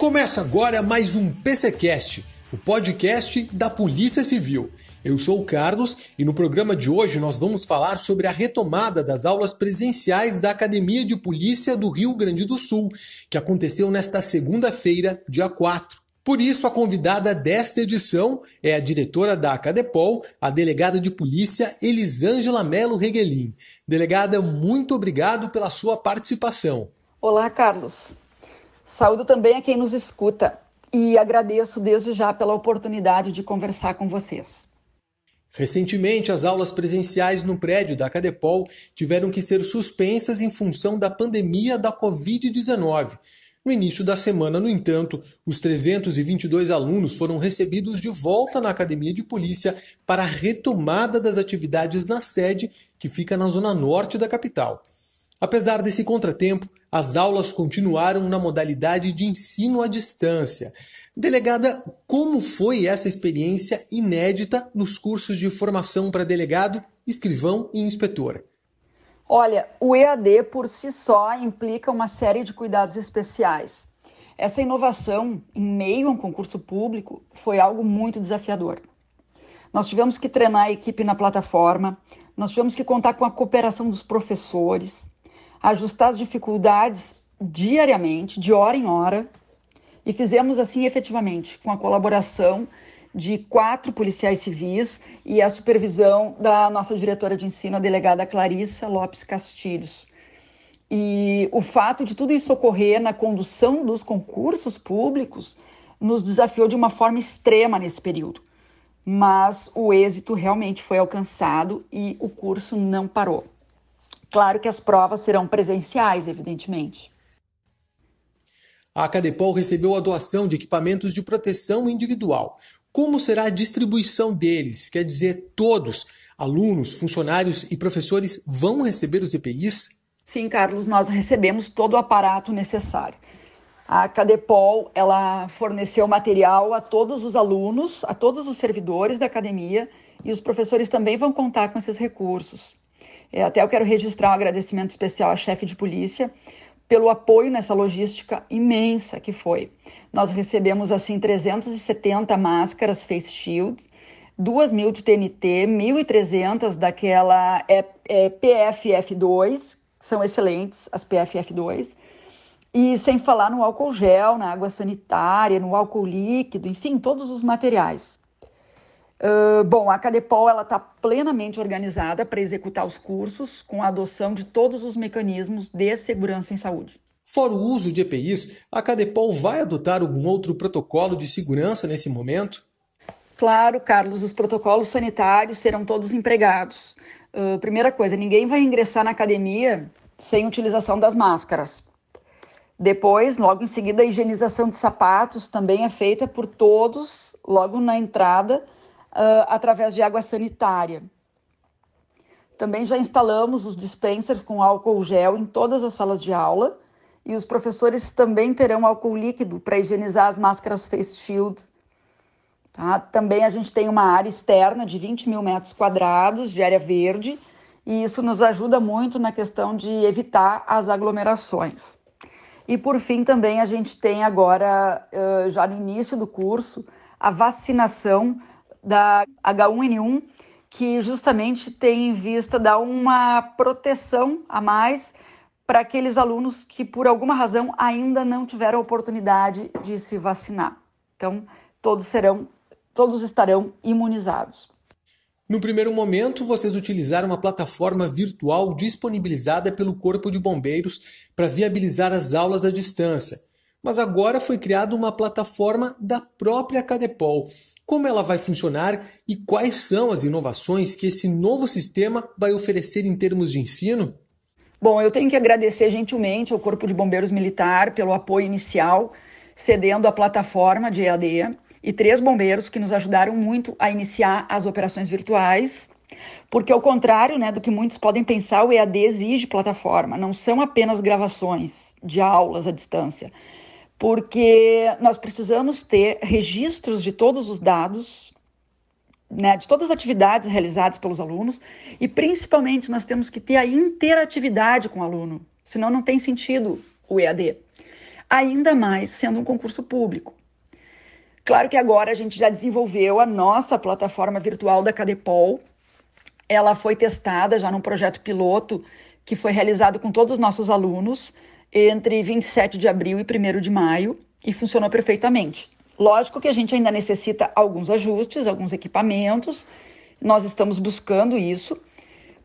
Começa agora mais um PCcast, o podcast da Polícia Civil. Eu sou o Carlos e no programa de hoje nós vamos falar sobre a retomada das aulas presenciais da Academia de Polícia do Rio Grande do Sul, que aconteceu nesta segunda-feira, dia 4. Por isso, a convidada desta edição é a diretora da Acadepol, a delegada de polícia Elisângela Melo Reguelin. Delegada, muito obrigado pela sua participação. Olá, Carlos. Saúdo também a quem nos escuta e agradeço desde já pela oportunidade de conversar com vocês. Recentemente, as aulas presenciais no prédio da Cadepol tiveram que ser suspensas em função da pandemia da Covid-19. No início da semana, no entanto, os 322 alunos foram recebidos de volta na Academia de Polícia para a retomada das atividades na sede, que fica na zona norte da capital. Apesar desse contratempo, as aulas continuaram na modalidade de ensino à distância. Delegada, como foi essa experiência inédita nos cursos de formação para delegado, escrivão e inspetor? Olha, o EAD por si só implica uma série de cuidados especiais. Essa inovação, em meio a um concurso público, foi algo muito desafiador. Nós tivemos que treinar a equipe na plataforma, nós tivemos que contar com a cooperação dos professores, ajustar as dificuldades diariamente, de hora em hora, e fizemos assim efetivamente, com a colaboração de quatro policiais civis e a supervisão da nossa diretora de ensino, a delegada Clarissa Lopes Castilhos. E o fato de tudo isso ocorrer na condução dos concursos públicos nos desafiou de uma forma extrema nesse período. Mas o êxito realmente foi alcançado e o curso não parou. Claro que as provas serão presenciais, evidentemente. A Cadepol recebeu a doação de equipamentos de proteção individual. Como será a distribuição deles? Quer dizer, todos, alunos, funcionários e professores, vão receber os EPIs? Sim, Carlos, nós recebemos todo o aparato necessário. A Cadepol, ela forneceu material a todos os alunos, a todos os servidores da academia e os professores também vão contar com esses recursos. É, até eu quero registrar um agradecimento especial à chefe de polícia pelo apoio nessa logística imensa que foi. Nós recebemos assim 370 máscaras face shield, 2 mil de TNT, 1.300 daquela é, é, PFF2, são excelentes as PFF2, e sem falar no álcool gel, na água sanitária, no álcool líquido, enfim, todos os materiais. Uh, bom, a Cadepol está plenamente organizada para executar os cursos com a adoção de todos os mecanismos de segurança em saúde. Fora o uso de EPIs, a Cadepol vai adotar algum outro protocolo de segurança nesse momento? Claro, Carlos, os protocolos sanitários serão todos empregados. Uh, primeira coisa, ninguém vai ingressar na academia sem utilização das máscaras. Depois, logo em seguida, a higienização de sapatos também é feita por todos, logo na entrada uh, através de água sanitária. Também já instalamos os dispensers com álcool gel em todas as salas de aula e os professores também terão álcool líquido para higienizar as máscaras face shield. Tá? Também a gente tem uma área externa de 20 mil metros quadrados de área verde e isso nos ajuda muito na questão de evitar as aglomerações. E por fim, também a gente tem agora, já no início do curso, a vacinação da H1N1, que justamente tem em vista dar uma proteção a mais para aqueles alunos que, por alguma razão, ainda não tiveram oportunidade de se vacinar. Então, todos serão, todos estarão imunizados. No primeiro momento, vocês utilizaram uma plataforma virtual disponibilizada pelo Corpo de Bombeiros para viabilizar as aulas à distância. Mas agora foi criada uma plataforma da própria Cadepol, como ela vai funcionar e quais são as inovações que esse novo sistema vai oferecer em termos de ensino? Bom, eu tenho que agradecer gentilmente ao Corpo de Bombeiros Militar pelo apoio inicial, cedendo a plataforma de EAD, e três bombeiros que nos ajudaram muito a iniciar as operações virtuais, porque ao contrário né, do que muitos podem pensar, o EAD exige plataforma, não são apenas gravações de aulas à distância porque nós precisamos ter registros de todos os dados, né, de todas as atividades realizadas pelos alunos, e principalmente nós temos que ter a interatividade com o aluno, senão não tem sentido o EAD. ainda mais sendo um concurso público. Claro que agora a gente já desenvolveu a nossa plataforma virtual da Cadepol. Ela foi testada já num projeto piloto que foi realizado com todos os nossos alunos entre 27 de abril e 1 de maio e funcionou perfeitamente. Lógico que a gente ainda necessita alguns ajustes, alguns equipamentos, nós estamos buscando isso,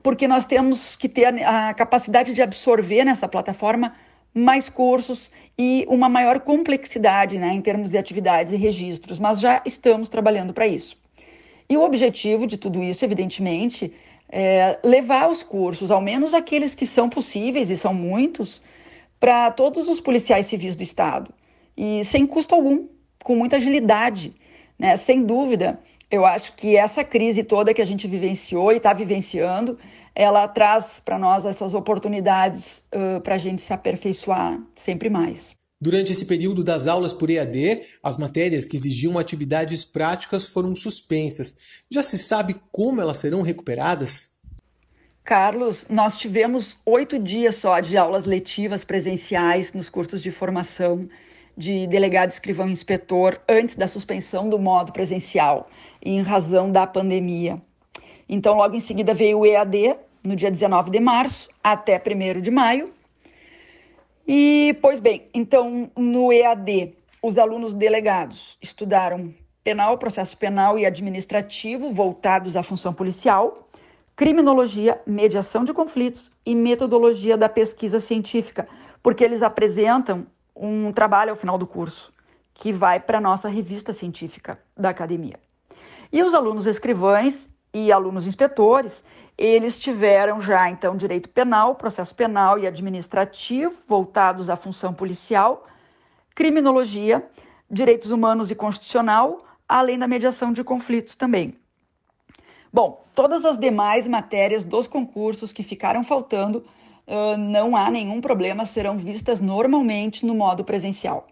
porque nós temos que ter a capacidade de absorver nessa plataforma mais cursos e uma maior complexidade né, em termos de atividades e registros, mas já estamos trabalhando para isso. E o objetivo de tudo isso, evidentemente, é levar os cursos, ao menos aqueles que são possíveis, e são muitos, para todos os policiais civis do Estado, e sem custo algum, com muita agilidade. Né? Sem dúvida, eu acho que essa crise toda que a gente vivenciou e está vivenciando, ela traz para nós essas oportunidades uh, para a gente se aperfeiçoar sempre mais. Durante esse período das aulas por EAD, as matérias que exigiam atividades práticas foram suspensas. Já se sabe como elas serão recuperadas? Carlos, nós tivemos oito dias só de aulas letivas presenciais nos cursos de formação de delegado, escrivão e inspetor antes da suspensão do modo presencial, em razão da pandemia. Então, logo em seguida veio o EAD, no dia 19 de março até 1 de maio. E, pois bem, então, no EAD, os alunos delegados estudaram penal, processo penal e administrativo voltados à função policial, criminologia, mediação de conflitos e metodologia da pesquisa científica, porque eles apresentam um trabalho ao final do curso que vai para a nossa revista científica da academia. E os alunos escrivães e alunos inspetores, eles tiveram já então direito penal, processo penal e administrativo voltados à função policial, criminologia, direitos humanos e constitucional, além da mediação de conflitos também. Bom, todas as demais matérias dos concursos que ficaram faltando uh, não há nenhum problema, serão vistas normalmente no modo presencial.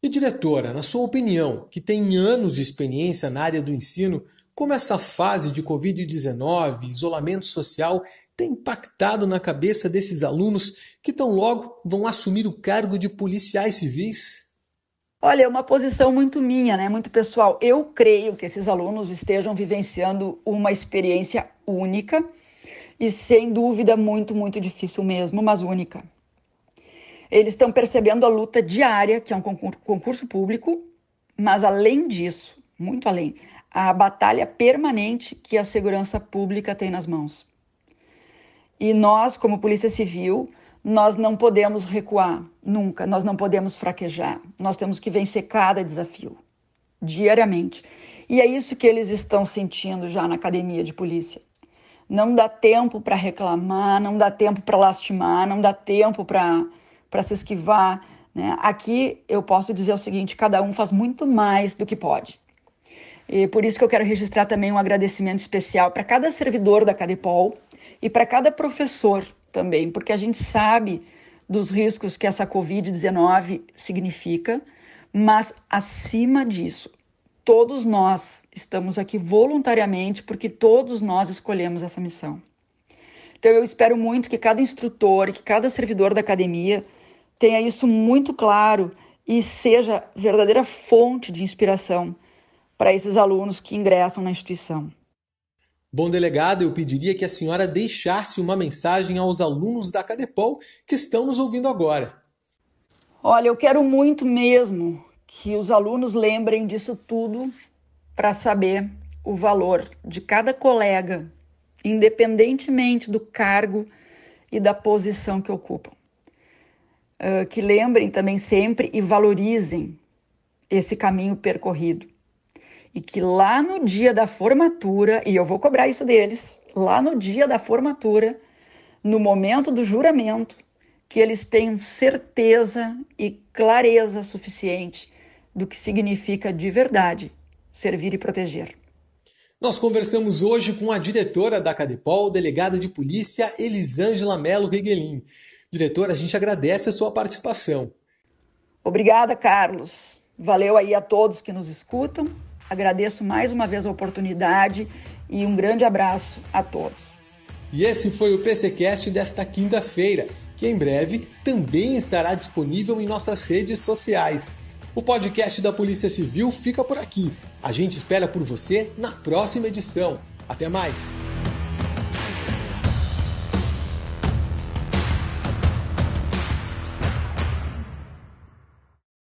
E diretora, na sua opinião, que tem anos de experiência na área do ensino, como essa fase de Covid-19, isolamento social, tem impactado na cabeça desses alunos que tão logo vão assumir o cargo de policiais civis? Olha, é uma posição muito minha, né? Muito pessoal. Eu creio que esses alunos estejam vivenciando uma experiência única e sem dúvida muito, muito difícil mesmo, mas única. Eles estão percebendo a luta diária, que é um concurso público, mas além disso, muito além, a batalha permanente que a segurança pública tem nas mãos. E nós, como Polícia Civil, nós não podemos recuar nunca, nós não podemos fraquejar. Nós temos que vencer cada desafio diariamente. E é isso que eles estão sentindo já na academia de polícia. Não dá tempo para reclamar, não dá tempo para lastimar, não dá tempo para se esquivar. Né? Aqui eu posso dizer o seguinte: cada um faz muito mais do que pode. E por isso que eu quero registrar também um agradecimento especial para cada servidor da Cadepol e para cada professor também, porque a gente sabe dos riscos que essa Covid-19 significa, mas acima disso, todos nós estamos aqui voluntariamente porque todos nós escolhemos essa missão. Então eu espero muito que cada instrutor que cada servidor da academia tenha isso muito claro e seja verdadeira fonte de inspiração para esses alunos que ingressam na instituição. Bom delegado, eu pediria que a senhora deixasse uma mensagem aos alunos da Cadepol que estão nos ouvindo agora. Olha, eu quero muito mesmo que os alunos lembrem disso tudo para saber o valor de cada colega, independentemente do cargo e da posição que ocupam. Uh, que lembrem também sempre e valorizem esse caminho percorrido. E que lá no dia da formatura, e eu vou cobrar isso deles, lá no dia da formatura, no momento do juramento, que eles tenham certeza e clareza suficiente do que significa de verdade servir e proteger. Nós conversamos hoje com a diretora da Cadepol, delegada de polícia Elisângela Melo Reguelin. Diretora, a gente agradece a sua participação. Obrigada, Carlos. Valeu aí a todos que nos escutam. Agradeço mais uma vez a oportunidade e um grande abraço a todos. E esse foi o PCcast desta quinta-feira, que em breve também estará disponível em nossas redes sociais. O podcast da Polícia Civil fica por aqui. A gente espera por você na próxima edição. Até mais!